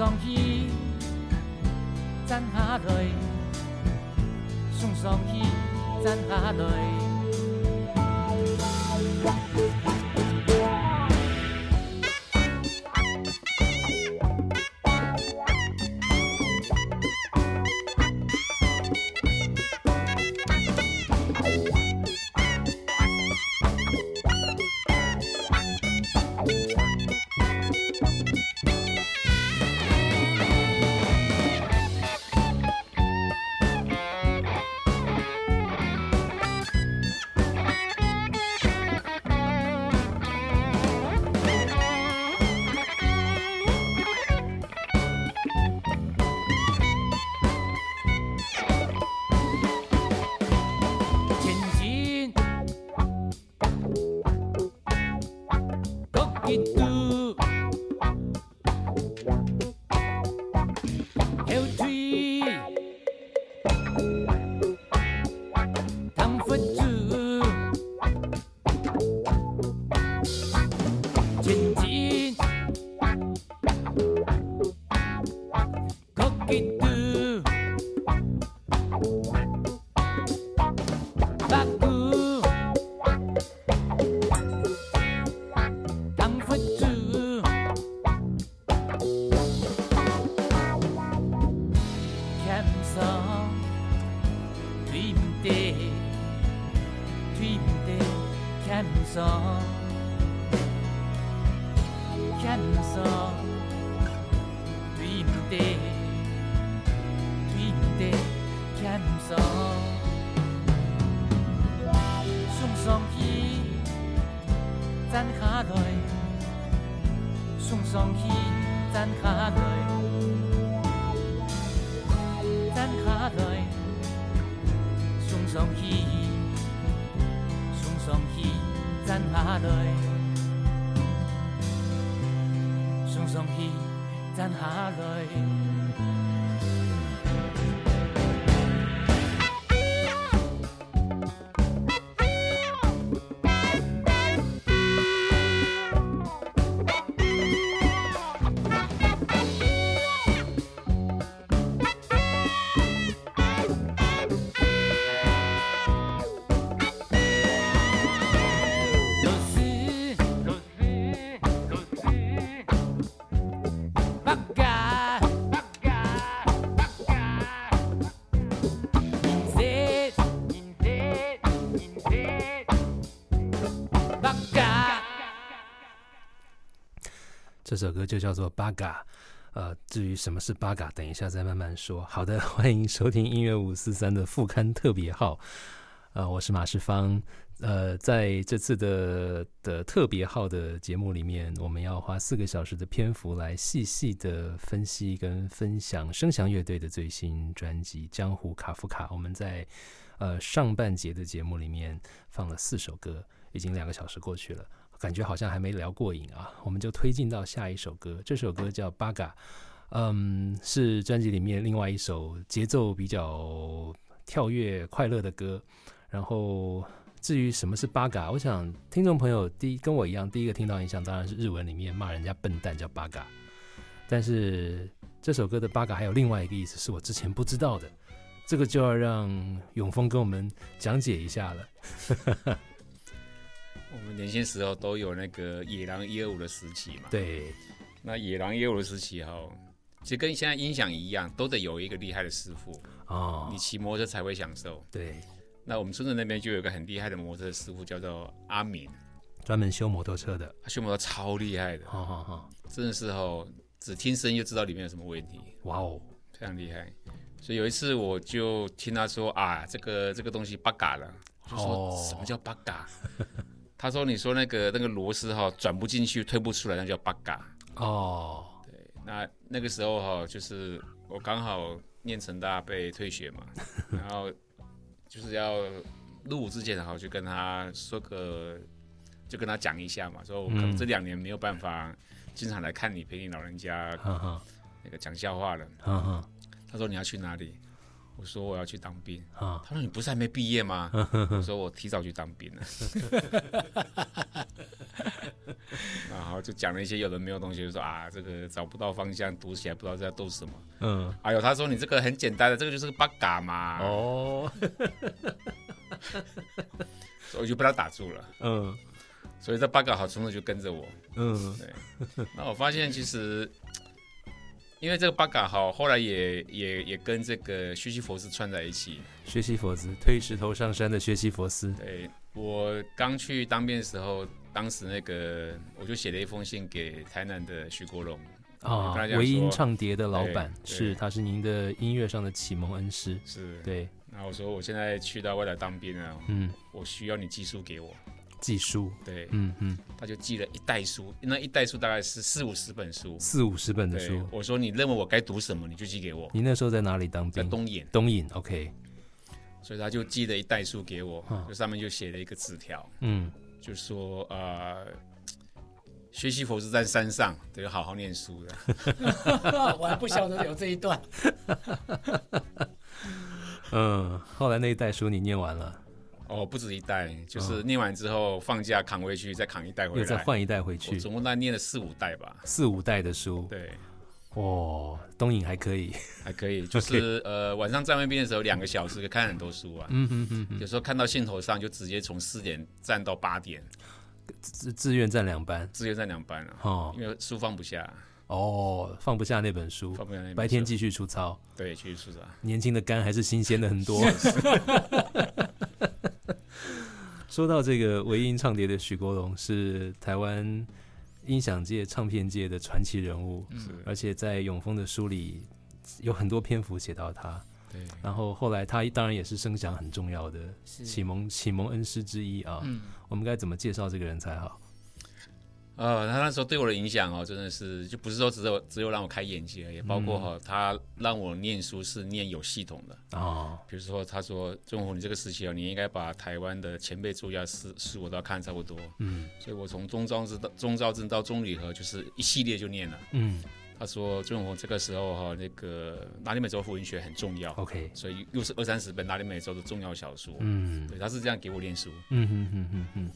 上去站下来，送上去咱下来。这首歌就叫做《八嘎》，呃，至于什么是八嘎，等一下再慢慢说。好的，欢迎收听音乐五四三的副刊特别号，呃，我是马世芳。呃，在这次的的特别号的节目里面，我们要花四个小时的篇幅来细细的分析跟分享声响乐队的最新专辑《江湖卡夫卡》。我们在呃上半节的节目里面放了四首歌，已经两个小时过去了。感觉好像还没聊过瘾啊，我们就推进到下一首歌。这首歌叫《八嘎》，嗯，是专辑里面另外一首节奏比较跳跃、快乐的歌。然后至于什么是八嘎，我想听众朋友第一跟我一样，第一个听到印象当然是日文里面骂人家笨蛋叫八嘎。但是这首歌的八嘎还有另外一个意思，是我之前不知道的，这个就要让永峰跟我们讲解一下了。我们年轻时候都有那个野狼一二五的时期嘛。对。那野狼一二五的时期哈，其实跟现在音响一样，都得有一个厉害的师傅哦。你骑摩托车才会享受。对。那我们村子那边就有一个很厉害的摩托车师傅，叫做阿敏，专门修摩托车的。他修摩托超厉害的。好好好。真的是哈，只听声音就知道里面有什么问题。哇哦，非常厉害。所以有一次我就听他说啊，这个这个东西八嘎了。就说什么叫八嘎？他说：“你说那个那个螺丝哈转不进去，推不出来，那叫八嘎哦。对，那那个时候哈，就是我刚好念成大被退学嘛，然后就是要入伍之前，然后就跟他说个，就跟他讲一下嘛，说我可能这两年没有办法经常来看你，陪你老人家那个讲笑话了。他说你要去哪里？我说我要去当兵啊。他说你不是还没毕业吗？我说我提早去当兵了。然后就讲了一些有的没有东西，就说啊，这个找不到方向，读起来不知道在读什么。嗯，哎呦，他说你这个很简单的，这个就是个八嘎嘛。哦，所 以我就被他打住了。嗯，所以这八嘎好从此就跟着我。嗯，对。那我发现其实。因为这个八嘎好，后来也也也跟这个学习佛斯串在一起。学习佛斯，推石头上山的学习佛斯。对我刚去当兵的时候，当时那个我就写了一封信给台南的徐国荣啊，唯音唱碟的老板是，他是您的音乐上的启蒙恩师。是，对。那我说我现在去到外来当兵了，嗯，我需要你寄书给我。寄书，对，嗯嗯，他就寄了一袋书，那一袋书大概是四五十本书，四五十本的书。我说你认为我该读什么，你就寄给我。你那时候在哪里当兵？在东引。东引，OK。所以他就寄了一袋书给我，就上面就写了一个纸条，嗯，就说呃，学习佛是在山上，得好好念书的。我还不晓得有这一段。嗯，后来那一袋书你念完了。哦，不止一袋，就是念完之后放假扛回去，再扛一袋回来，又再换一袋回去，总共大概念了四五袋吧。四五袋的书，对，哦，东影还可以，还可以，就是呃晚上站外边的时候，两个小时可以看很多书啊。嗯嗯嗯，有时候看到兴头上，就直接从四点站到八点，自自愿站两班，自愿站两班了。哦，因为书放不下。哦，放不下那本书，放不下白天继续出操，对，继续出操。年轻的肝还是新鲜的很多。说到这个唯音唱碟的许国龙，是台湾音响界、唱片界的传奇人物，而且在永丰的书里有很多篇幅写到他。对，然后后来他当然也是声响很重要的启蒙启蒙恩师之一啊。嗯，我们该怎么介绍这个人才好？呃，他那时候对我的影响哦，真的是就不是说只有只有让我开眼界，而已包括哈，他让我念书是念有系统的哦。比如说，他说：“钟红，你这个时期哦，你应该把台湾的前辈作家诗书我都要看差不多。”嗯，所以我从中招之到中昭镇到中旅和，就是一系列就念了。嗯，他说：“钟红，这个时候哈，那个拉丁美洲文学很重要。OK，所以又是二三十本拉丁美洲的重要小说。嗯，对，他是这样给我念书。嗯嗯嗯嗯嗯。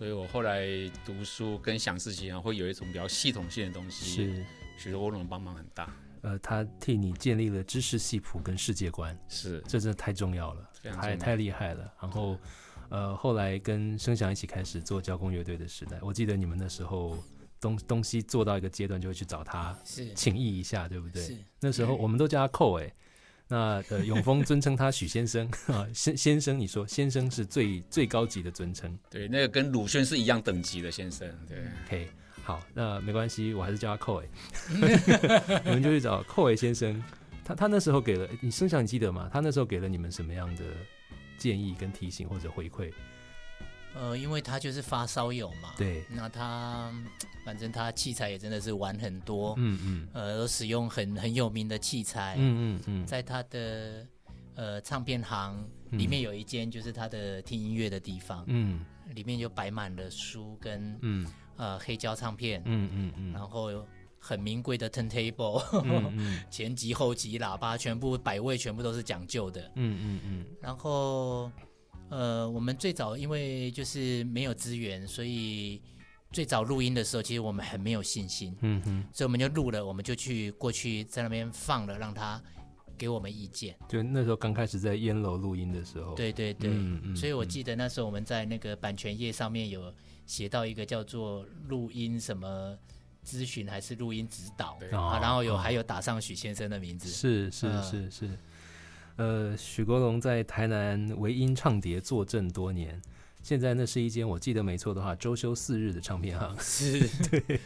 所以我后来读书跟想事情啊，会有一种比较系统性的东西。是，许多欧龙帮忙很大。呃，他替你建立了知识系谱跟世界观。是，这真的太重要了，太太厉害了。然后，呃，后来跟声响一起开始做交工乐队的时代，我记得你们那时候东东西做到一个阶段，就会去找他，是，请益一下，对不对？是。那时候我们都叫他寇哎。那呃，永丰尊称他许先生 啊，先先生，你说先生是最最高级的尊称，对，那个跟鲁迅是一样等级的先生，对，OK，好，那没关系，我还是叫他寇伟，你们就去找寇伟先生，他他那时候给了你生想，你记得吗？他那时候给了你们什么样的建议跟提醒或者回馈？呃，因为他就是发烧友嘛，对，那他反正他器材也真的是玩很多，嗯嗯，呃，都使用很很有名的器材，嗯嗯嗯，在他的呃唱片行里面有一间就是他的听音乐的地方，嗯，里面就摆满了书跟嗯。呃黑胶唱片，嗯嗯嗯，然后很名贵的 turntable，前级后级喇叭全部摆位全部都是讲究的，嗯嗯嗯，然后。呃，我们最早因为就是没有资源，所以最早录音的时候，其实我们很没有信心。嗯哼，所以我们就录了，我们就去过去在那边放了，让他给我们意见。就那时候刚开始在烟楼录音的时候。对对对，所以我记得那时候我们在那个版权页上面有写到一个叫做录音什么咨询还是录音指导啊，然后有还有打上许先生的名字。是是是是。呃，许国龙在台南唯音唱碟坐镇多年，现在那是一间我记得没错的话，周休四日的唱片行。是，对，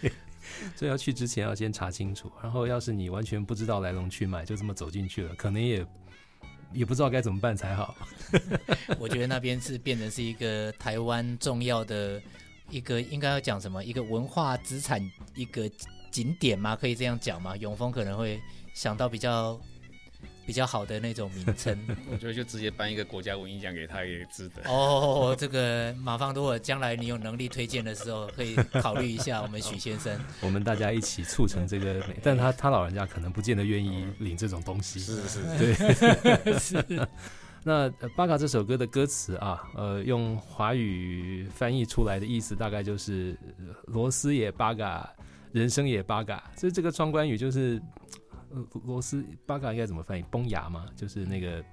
所以要去之前要先查清楚。然后，要是你完全不知道来龙去脉，就这么走进去了，可能也也不知道该怎么办才好。我觉得那边是变成是一个台湾重要的一个，应该要讲什么？一个文化资产，一个景点吗？可以这样讲吗？永丰可能会想到比较。比较好的那种名称。我觉得就直接颁一个国家文艺奖给他也值得。哦，这个马方，如果将来你有能力推荐的时候，可以考虑一下我们许先生。我们大家一起促成这个美，但他他老人家可能不见得愿意领这种东西。是是是，对。是。那《巴嘎》这首歌的歌词啊，呃，用华语翻译出来的意思大概就是“螺丝也巴嘎，人生也巴嘎”。所以这个双关语就是，螺丝巴嘎应该怎么翻译？崩牙嘛，就是那个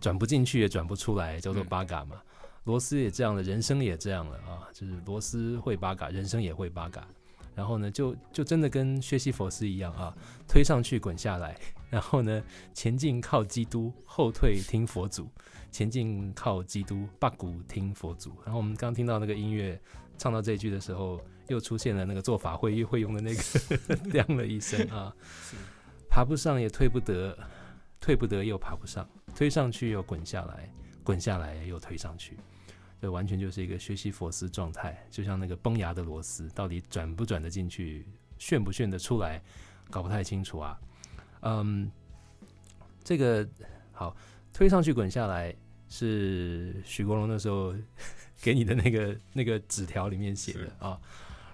转不进去也转不出来，叫做巴嘎嘛。螺丝也这样了，人生也这样了啊，就是螺丝会巴嘎，人生也会巴嘎。然后呢，就就真的跟薛西佛斯一样啊，推上去滚下来。然后呢，前进靠基督，后退听佛祖。前进靠基督，八股听佛祖。然后我们刚听到那个音乐，唱到这句的时候，又出现了那个做法会会用的那个 亮了一声啊。爬不上也退不得，退不得又爬不上，推上去又滚下来，滚下来又推上去。这完全就是一个学习佛斯状态，就像那个崩牙的螺丝，到底转不转得进去，旋不旋得出来，搞不太清楚啊。嗯，这个好，推上去滚下来是许国荣那时候给你的那个 那个纸条里面写的啊。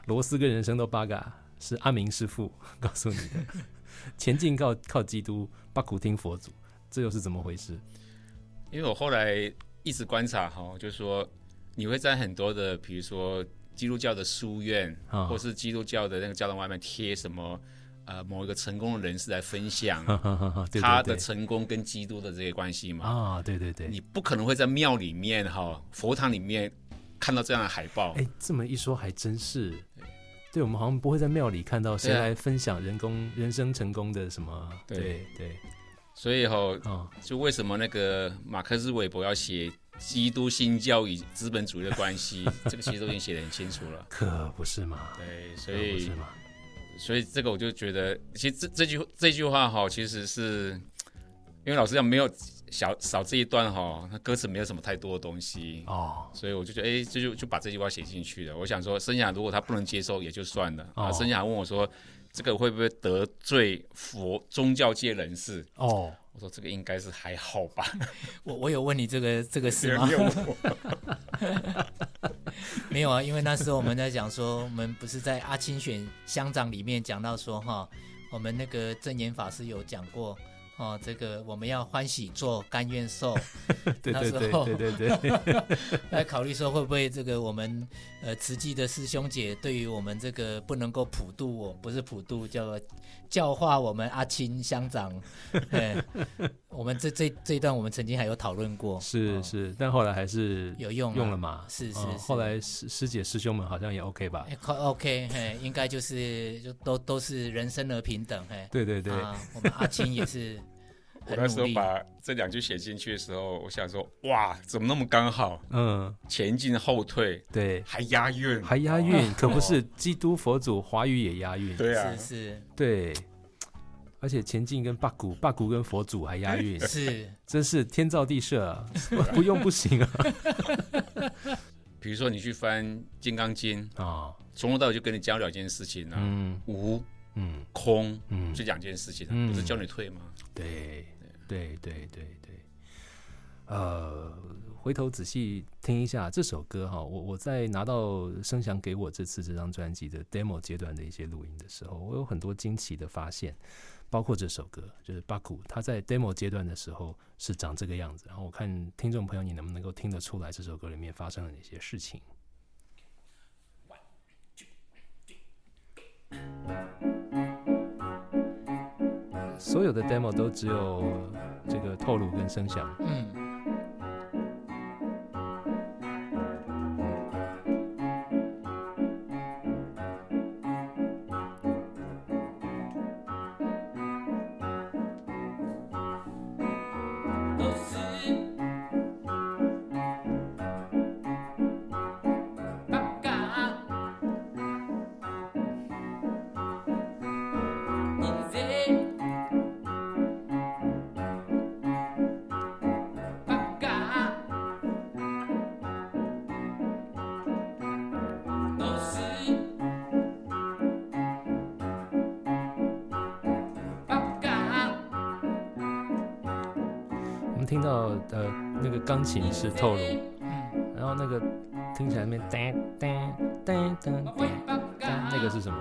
螺丝跟人生都八嘎，是阿明师傅 告诉你的。前进靠靠基督，八苦听佛祖，这又是怎么回事？因为我后来一直观察哈，就是说你会在很多的，比如说基督教的书院，或是基督教的那个教堂外面贴什么。呃，某一个成功的人士来分享 他的成功跟基督的这些关系嘛？啊，对对对，你不可能会在庙里面哈佛堂里面看到这样的海报。哎，这么一说还真是，对我们好像不会在庙里看到谁来分享人工人生成功的什么？对对，所以哈，就为什么那个马克思韦伯要写基督新教与资本主义的关系？这个其实都已经写得很清楚了，可不是嘛？对，所以。所以这个我就觉得，其实这这句这句话哈，其实是因为老师讲没有小少这一段哈，那歌词没有什么太多的东西哦，所以我就觉得哎，这就就把这句话写进去了。我想说，生涯如果他不能接受也就算了啊。生涯问我说，这个会不会得罪佛宗教界人士？哦，我说这个应该是还好吧。我我有问你这个这个事吗？没有啊，因为那时候我们在讲说，我们不是在阿清选乡长里面讲到说哈，我们那个正言法师有讲过。哦，这个我们要欢喜做，甘愿受。对对对对对对。来 考虑说会不会这个我们呃慈济的师兄姐对于我们这个不能够普渡，我不是普渡，叫教化我们阿青乡长。对，我们这这这一段我们曾经还有讨论过。是是，但后来还是有用用了嘛？是是。后来师师姐师兄们好像也 OK 吧？OK，嘿，应该就是就都都是人生而平等，嘿。对对对。我们阿青也是。我那时候把这两句写进去的时候，我想说，哇，怎么那么刚好？嗯，前进后退，对，还押韵，还押韵，可不是基督佛祖华语也押韵，对啊，是是，对，而且前进跟八股，八股跟佛祖还押韵，是，真是天造地设，不用不行啊。比如说你去翻《金刚经》啊，从头到尾就跟你讲两件事情啊，嗯，无，嗯，空，嗯，就两件事情，不是教你退吗？对。对对对对，呃，回头仔细听一下这首歌哈，我我在拿到声响给我这次这张专辑的 demo 阶段的一些录音的时候，我有很多惊奇的发现，包括这首歌就是巴库，他在 demo 阶段的时候是长这个样子，然后我看听众朋友你能不能够听得出来这首歌里面发生了哪些事情。所有的 demo 都只有这个透露跟声响。钢琴是透露，然后那个听起来那边噔噔噔噔噔，那个是什么？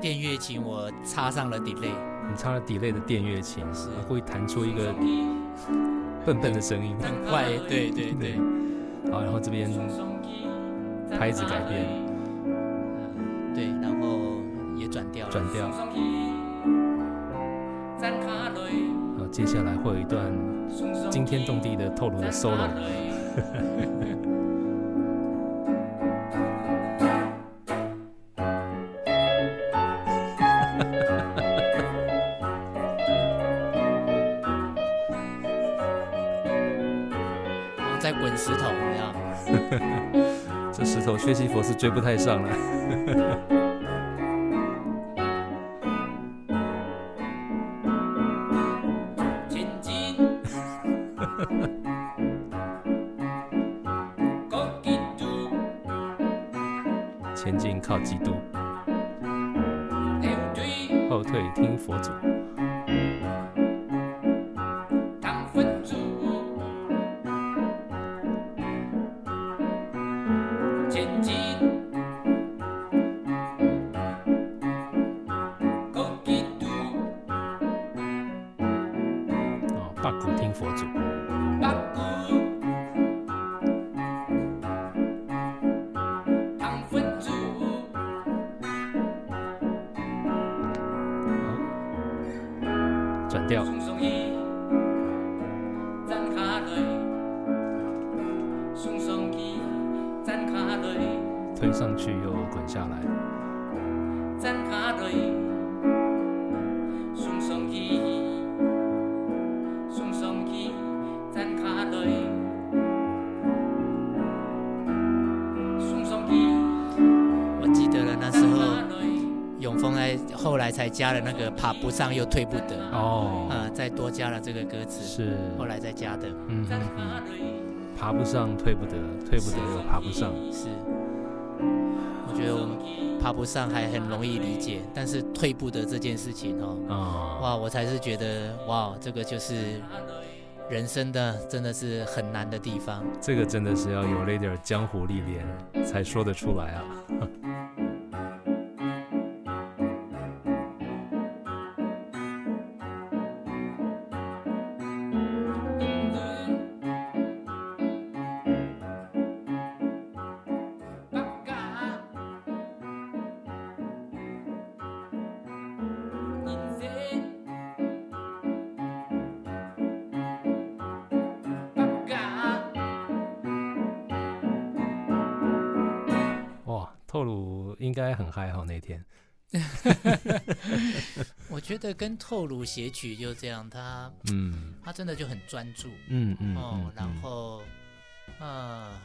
电乐琴我插上了 delay，你插了 delay 的电乐琴，是会弹出一个笨笨的声音，很快，对对对。好，然后这边拍子改变，对，然后也转调，转调。然后接下来会有一段惊天动地的透露的 solo 在滚石头一样。这石头薛西佛是追不太上了。加了那个爬不上又退不得。哦，啊，再多加了这个歌词是。后来再加的，嗯。哼哼，爬不上退不得，退不得又爬不上，是，我觉得我们爬不上还很容易理解，但是退不得这件事情哦，啊，哇，我才是觉得哇，这个就是人生的真的是很难的地方，这个真的是要有了一点江湖历练才说得出来啊。那天，我觉得跟透露写曲就这样，他嗯，他真的就很专注，嗯嗯哦，然后啊，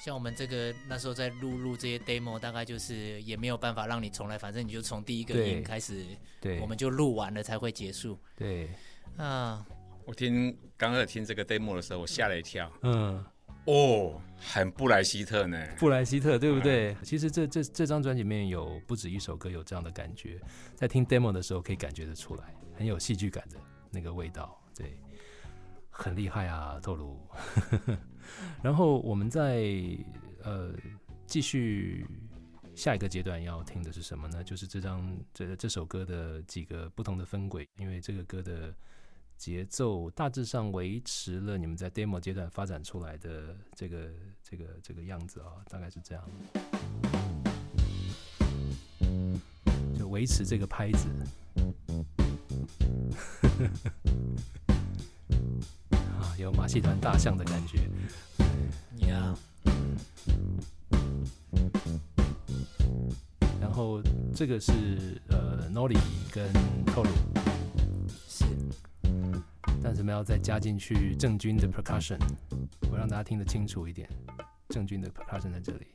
像我们这个那时候在录录这些 demo，大概就是也没有办法让你重来，反正你就从第一个音开始，对，我们就录完了才会结束，对。啊，我听刚刚听这个 demo 的时候，我吓了一跳，嗯。哦，很布莱希特呢，布莱希特对不对？其实这这这张专辑里面有不止一首歌有这样的感觉，在听 demo 的时候可以感觉得出来，很有戏剧感的那个味道，对，很厉害啊，透露。然后我们在呃继续下一个阶段要听的是什么呢？就是这张这这首歌的几个不同的分轨，因为这个歌的。节奏大致上维持了你们在 demo 阶段发展出来的这个这个这个样子啊，大概是这样，就维持这个拍子，啊，有马戏团大象的感觉，呀，然后这个是呃 Nolly 跟 Tolu。怎么样再加进去郑钧的 percussion，我让大家听得清楚一点。郑钧的 percussion 在这里，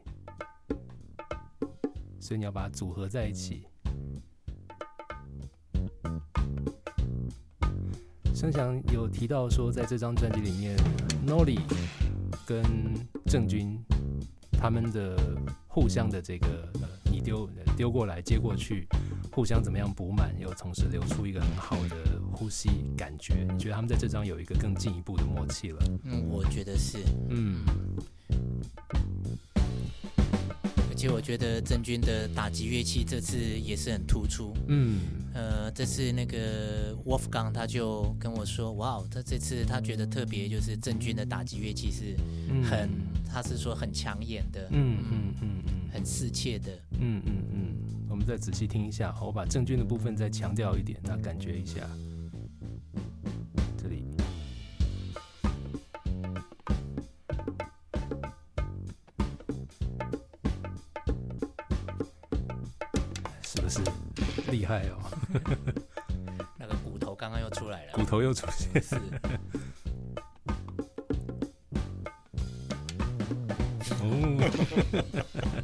所以你要把它组合在一起。声响有提到说，在这张专辑里面，Nolly 跟郑钧他们的互相的这个呃，你丢丢过来接过去，互相怎么样补满，又同时留出一个很好的。呼吸感觉，你觉得他们在这张有一个更进一步的默契了？嗯，我觉得是。嗯。而且我觉得郑钧的打击乐器这次也是很突出。嗯，呃，这次那个 Wolfgang 他就跟我说，哇，他这次他觉得特别，就是郑钧的打击乐器是很，他是说很抢眼的，嗯嗯嗯嗯，很适切的。嗯嗯嗯，我们再仔细听一下，我把郑钧的部分再强调一点，那感觉一下。是厉害哦！那个骨头刚刚又出来了，骨头又出现。是。哦。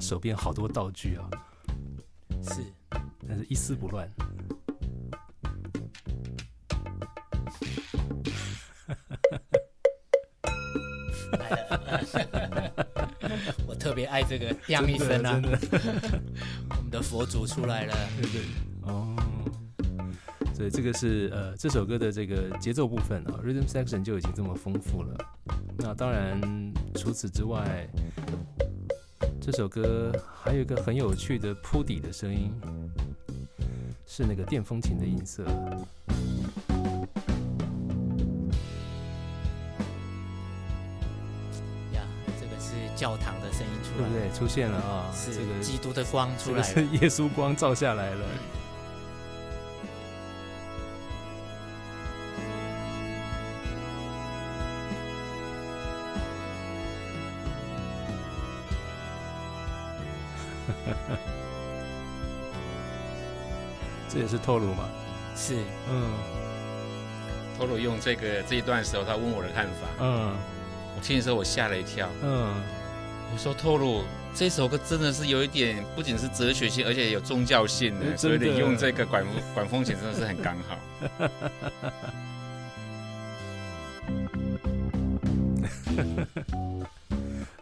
手边好多道具啊，是，但是一丝不乱。我特别爱这个“亮”一声啊！我们的佛祖出来了，对对哦。所以这个是呃这首歌的这个节奏部分啊，rhythm section 就已经这么丰富了。那当然除此之外。这首歌还有一个很有趣的铺底的声音，是那个电风琴的音色。呀，这个是教堂的声音出来，对不对？出现了啊，是基督的光出来，是耶稣光照下来了。是透露吗？是，嗯，透露用这个这一段的时候，他问我的看法，嗯，我听的时候我吓了一跳，嗯，我说透露这首歌真的是有一点，不仅是哲学性，而且有宗教性的，所以你用这个管管风琴真的是很刚好。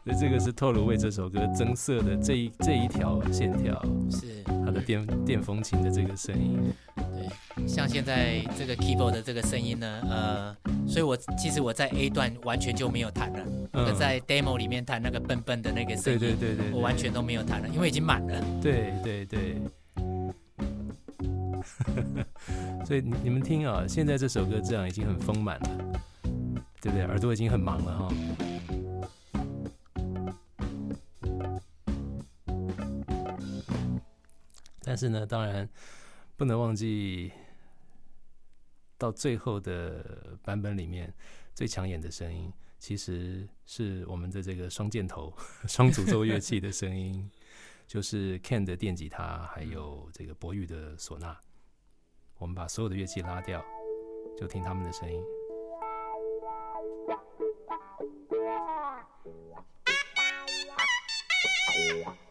所以这个是透露为这首歌增色的这一这一条线条，是它的电电风琴的这个声音。对，像现在这个 keyboard 的这个声音呢，呃，所以我其实我在 A 段完全就没有弹了，我在 demo 里面弹那个笨笨的那个声音，对对对对，我完全都没有弹了，因为已经满了。对对对。所以你你们听啊，现在这首歌这样已经很丰满了，对不对？耳朵已经很忙了哈。但是呢，当然不能忘记，到最后的版本里面最抢眼的声音，其实是我们的这个双箭头、双诅咒乐器的声音，就是 Ken 的电吉他，还有这个博宇的唢呐。我们把所有的乐器拉掉，就听他们的声音。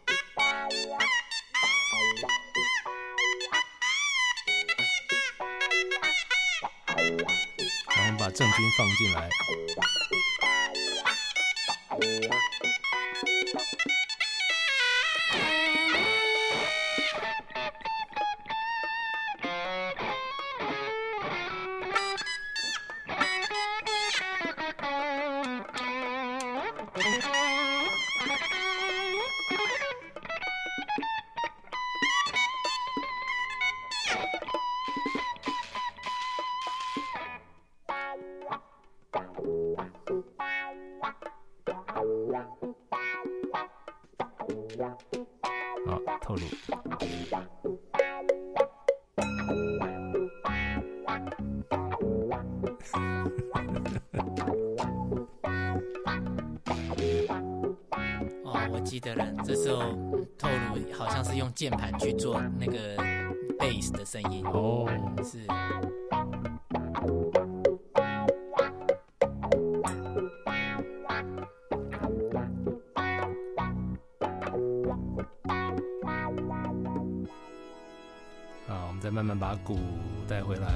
把郑钧放进来。用键盘去做那个 bass 的声音。哦，是。好，我们再慢慢把鼓带回来。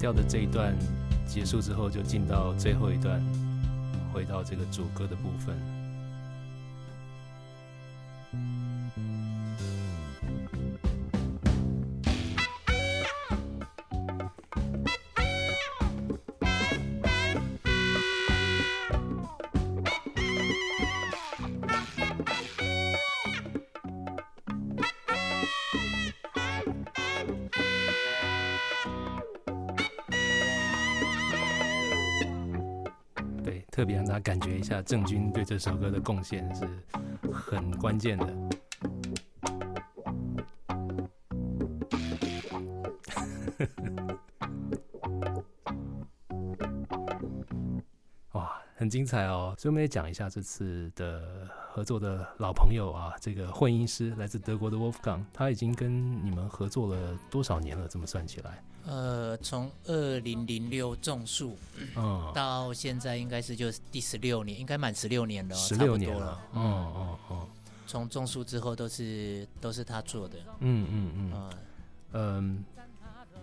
掉的这一段结束之后，就进到最后一段，回到这个主歌的部分。一下，郑钧对这首歌的贡献是很关键的。精彩哦！所以我们也讲一下这次的合作的老朋友啊，这个混音师来自德国的 Wolfgang，他已经跟你们合作了多少年了？这么算起来？呃，从二零零六种树，嗯，到现在应该是就是第十六年，应该满十六年了，十六年了，嗯哦哦。从种树之后都是都是他做的，嗯嗯嗯，嗯，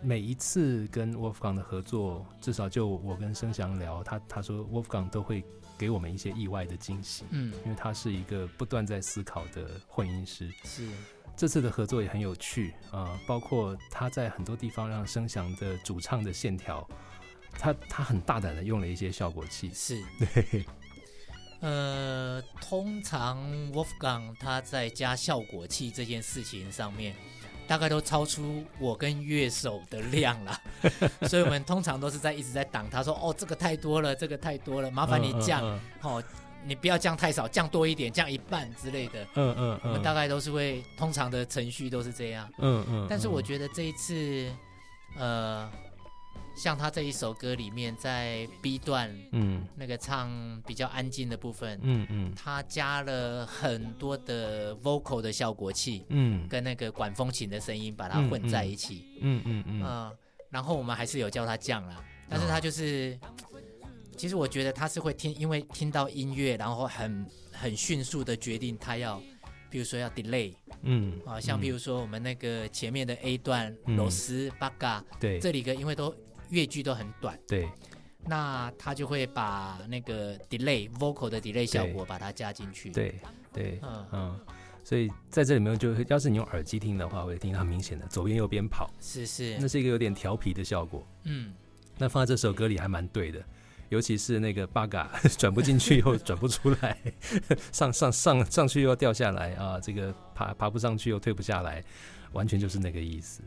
每一次跟 Wolfgang 的合作，至少就我跟生祥聊，他他说 Wolfgang 都会给我们一些意外的惊喜，嗯，因为他是一个不断在思考的混音师，是。这次的合作也很有趣啊，包括他在很多地方让生祥的主唱的线条，他他很大胆的用了一些效果器，是 对。呃，通常 Wolfgang 他在加效果器这件事情上面，大概都超出我跟乐手的量了，所以我们通常都是在一直在挡他说，哦，这个太多了，这个太多了，麻烦你降，哦。你不要降太少，降多一点，降一半之类的。嗯嗯，我们大概都是会，通常的程序都是这样。嗯嗯。但是我觉得这一次，呃，像他这一首歌里面，在 B 段，嗯，那个唱比较安静的部分，嗯嗯，他加了很多的 vocal 的效果器，嗯，跟那个管风琴的声音把它混在一起。嗯嗯嗯。嗯，然后我们还是有叫他降啦，但是他就是。其实我觉得他是会听，因为听到音乐，然后很很迅速的决定他要，比如说要 delay，嗯，啊，像比如说我们那个前面的 A 段，螺丝八嘎，对，这里个因为都乐句都很短，对，那他就会把那个 delay vocal 的 delay 效果把它加进去，对对，嗯。嗯，所以在这里面就要是你用耳机听的话，会听到很明显的左边右边跑，是是，那是一个有点调皮的效果，嗯，那放在这首歌里还蛮对的。尤其是那个 bug 转不进去又转不出来，上上上上去又要掉下来啊！这个爬爬不上去又退不下来，完全就是那个意思。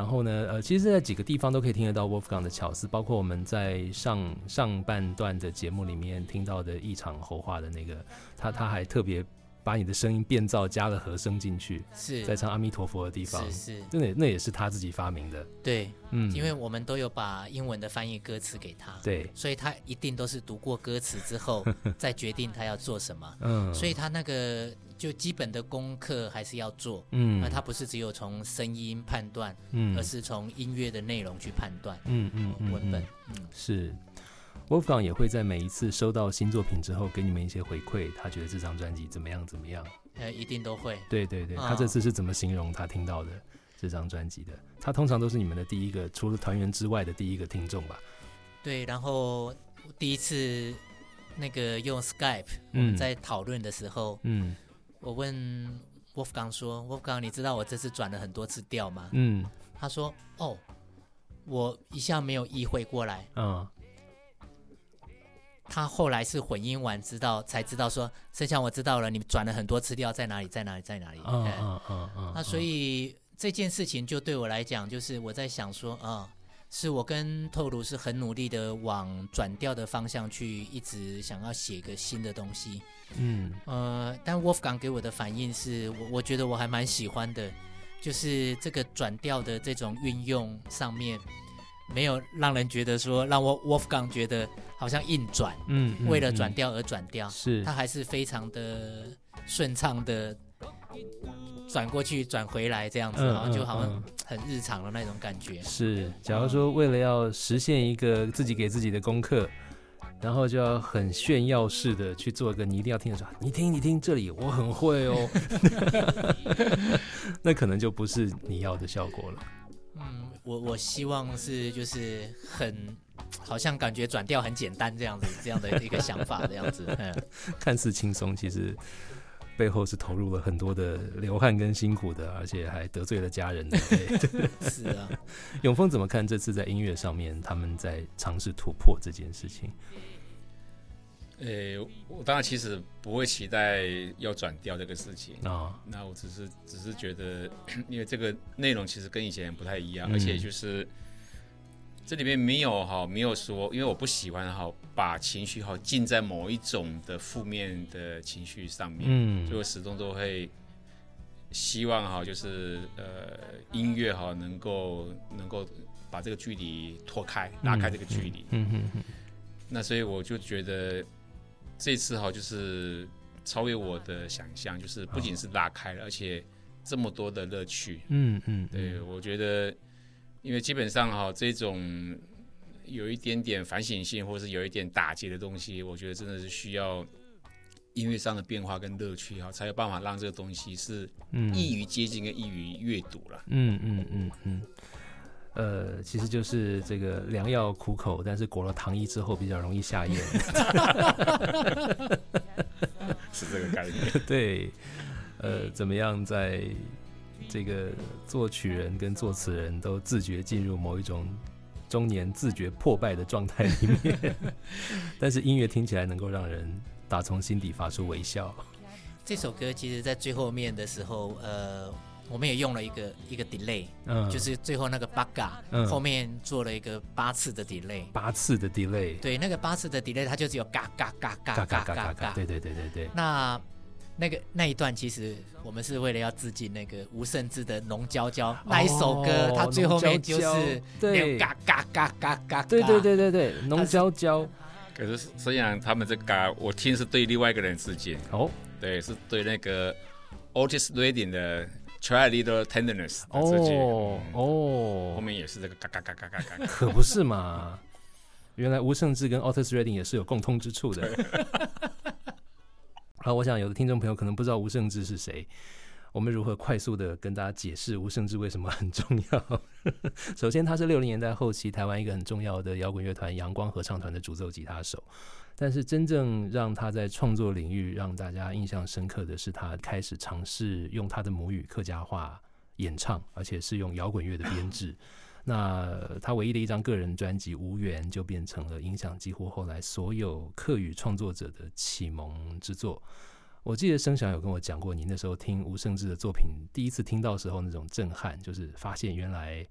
然后呢，呃，其实，在几个地方都可以听得到 Wolfgang 的巧思，包括我们在上上半段的节目里面听到的一场喉化的那个，他他还特别。把你的声音变造，加了和声进去，是在唱阿弥陀佛的地方，是是，真的那也是他自己发明的。对，嗯，因为我们都有把英文的翻译歌词给他，对，所以他一定都是读过歌词之后 再决定他要做什么。嗯，所以他那个就基本的功课还是要做。嗯，那他不是只有从声音判断，嗯，而是从音乐的内容去判断。嗯嗯，文本，嗯，是。Wolfgang 也会在每一次收到新作品之后，给你们一些回馈。他觉得这张专辑怎么样？怎么样？呃，一定都会。对对对，他这次是怎么形容他听到的这张专辑的？他通常都是你们的第一个，除了团员之外的第一个听众吧？对，然后第一次那个用 Skype 我们在讨论的时候，嗯，我问 Wolfgang 说：“Wolfgang，你知道我这次转了很多次调吗？”嗯，他说：“哦，我一下没有意会过来。”嗯。他后来是混音完知道才知道说，剩下我知道了，你转了很多次调在哪里，在哪里，在哪里。嗯嗯嗯嗯。那所以这件事情就对我来讲，就是我在想说，啊，是我跟透露是很努力的往转调的方向去，一直想要写一个新的东西。嗯。呃，但 Wolfgang 给我的反应是我我觉得我还蛮喜欢的，就是这个转调的这种运用上面，没有让人觉得说让我 Wolfgang 觉得好像硬转，嗯，为了转调而转调，是，他还是非常的顺畅的转过去转回来这样子，然后就好像很日常的那种感觉。是，假如说为了要实现一个自己给自己的功课。然后就要很炫耀式的去做一个，你一定要听的时候，你听你听这里，我很会哦。那可能就不是你要的效果了。嗯，我我希望是就是很，好像感觉转调很简单这样子，这样的一个想法这样子。看似轻松，其实背后是投入了很多的流汗跟辛苦的，而且还得罪了家人的。是啊，永峰怎么看这次在音乐上面他们在尝试突破这件事情？诶，我当然其实不会期待要转调这个事情啊。那我只是只是觉得，因为这个内容其实跟以前不太一样，而且就是这里面没有哈，没有说，因为我不喜欢哈，把情绪哈浸在某一种的负面的情绪上面。嗯，所以我始终都会希望哈，就是呃，音乐哈能够能够把这个距离拖开，拉开这个距离。嗯嗯嗯。那所以我就觉得。这次哈就是超越我的想象，就是不仅是拉开了，而且这么多的乐趣。嗯嗯，对我觉得，因为基本上哈这种有一点点反省性，或是有一点打击的东西，我觉得真的是需要音乐上的变化跟乐趣哈，才有办法让这个东西是易于接近跟易于阅读了。嗯嗯嗯嗯。呃，其实就是这个良药苦口，但是裹了糖衣之后比较容易下咽，是这个概念。对，呃，怎么样在这个作曲人跟作词人都自觉进入某一种中年自觉破败的状态里面，但是音乐听起来能够让人打从心底发出微笑。这首歌其实，在最后面的时候，呃。我们也用了一个一个 delay，嗯，就是最后那个 bugga，后面做了一个八次的 delay，八次的 delay，对，那个八次的 delay，它就只有嘎嘎嘎嘎嘎嘎嘎，对对对对对。那那个那一段其实我们是为了要致敬那个吴胜志的《浓娇娇》那一首歌，它最后面就是对。嘎嘎嘎嘎嘎，对对对对对，浓娇娇。可是实际上他们这嘎，我听是对另外一个人致敬。哦，对，是对那个 Otis Redding 的。Try a little tenderness，哦哦，后面也是这个嘎嘎嘎嘎嘎嘎，可不是嘛？原来吴胜志跟 Otis Redding 也是有共通之处的。好，我想有的听众朋友可能不知道吴胜志是谁，我们如何快速的跟大家解释吴胜志为什么很重要？首先，他是六零年代后期台湾一个很重要的摇滚乐团阳光合唱团的主奏吉他手。但是真正让他在创作领域让大家印象深刻的是，他开始尝试用他的母语客家话演唱，而且是用摇滚乐的编制。那他唯一的一张个人专辑《无缘》就变成了影响几乎后来所有客语创作者的启蒙之作。我记得声响有跟我讲过，你那时候听吴胜志的作品，第一次听到时候那种震撼，就是发现原来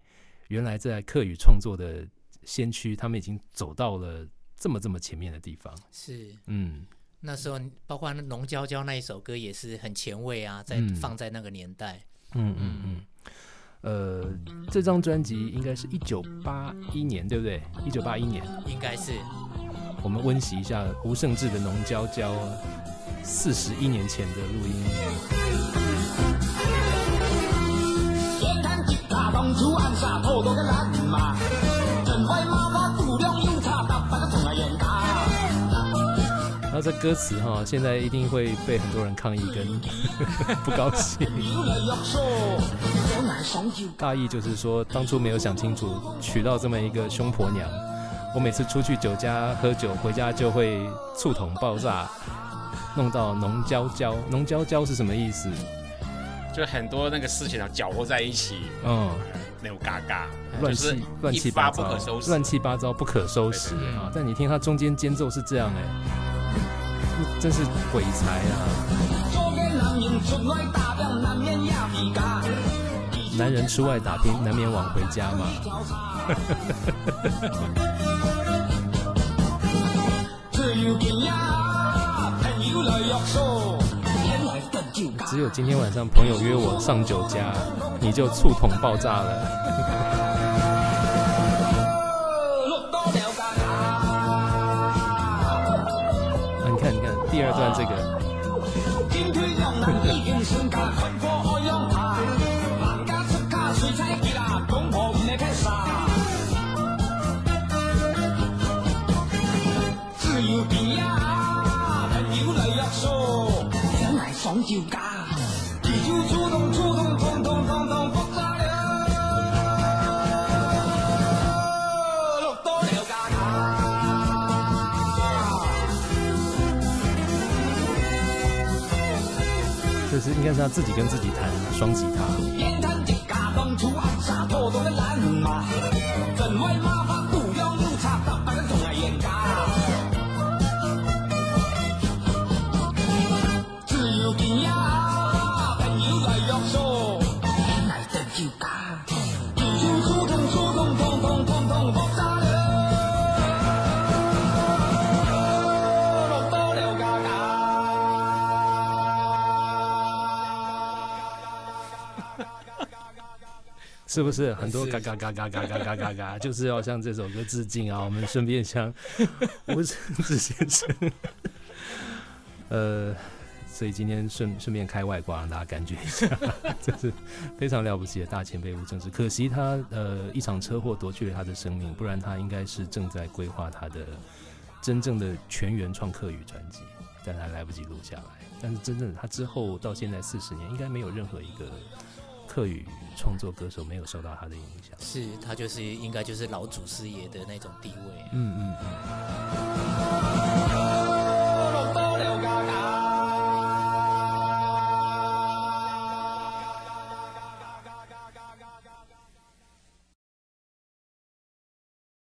原来在客语创作的先驱，他们已经走到了。这么这么前面的地方。是，嗯，那时候包括《浓娇娇》那一首歌也是很前卫啊，在放在那个年代，嗯嗯嗯，呃，这张专辑应该是一九八一年，对不对？一九八一年。应该是。我们温习一下吴胜志的《浓娇娇》，四十一年前的录音。然后这歌词哈，现在一定会被很多人抗议跟 不高兴。大意就是说，当初没有想清楚，娶到这么一个凶婆娘。我每次出去酒家喝酒，回家就会醋桶爆炸，弄到浓焦焦。浓焦焦是什么意思？就很多那个事情啊，搅和在一起。嗯。那种嘎嘎，乱七乱七八糟，乱七八糟不可收拾啊！但你听它中间间奏是这样哎，真是鬼才啊！男人出外打拼，难免晚回家嘛。只有今天晚上朋友约我上酒家，你就醋桶爆炸了。第二段这个。应该是他自己跟自己弹双吉他。是不是很多嘎嘎嘎嘎嘎嘎嘎嘎嘎，就是要向这首歌致敬啊！我们顺便向 吴承志先生，呃，所以今天顺顺便开外挂，让大家感觉一下，这是非常了不起的大前辈吴承志。可惜他呃一场车祸夺去了他的生命，不然他应该是正在规划他的真正的全原创客语专辑，但他来不及录下来。但是真正他之后到现在四十年，应该没有任何一个。客语创作歌手没有受到他的影响，是他就是应该就是老祖师爷的那种地位。嗯嗯嗯。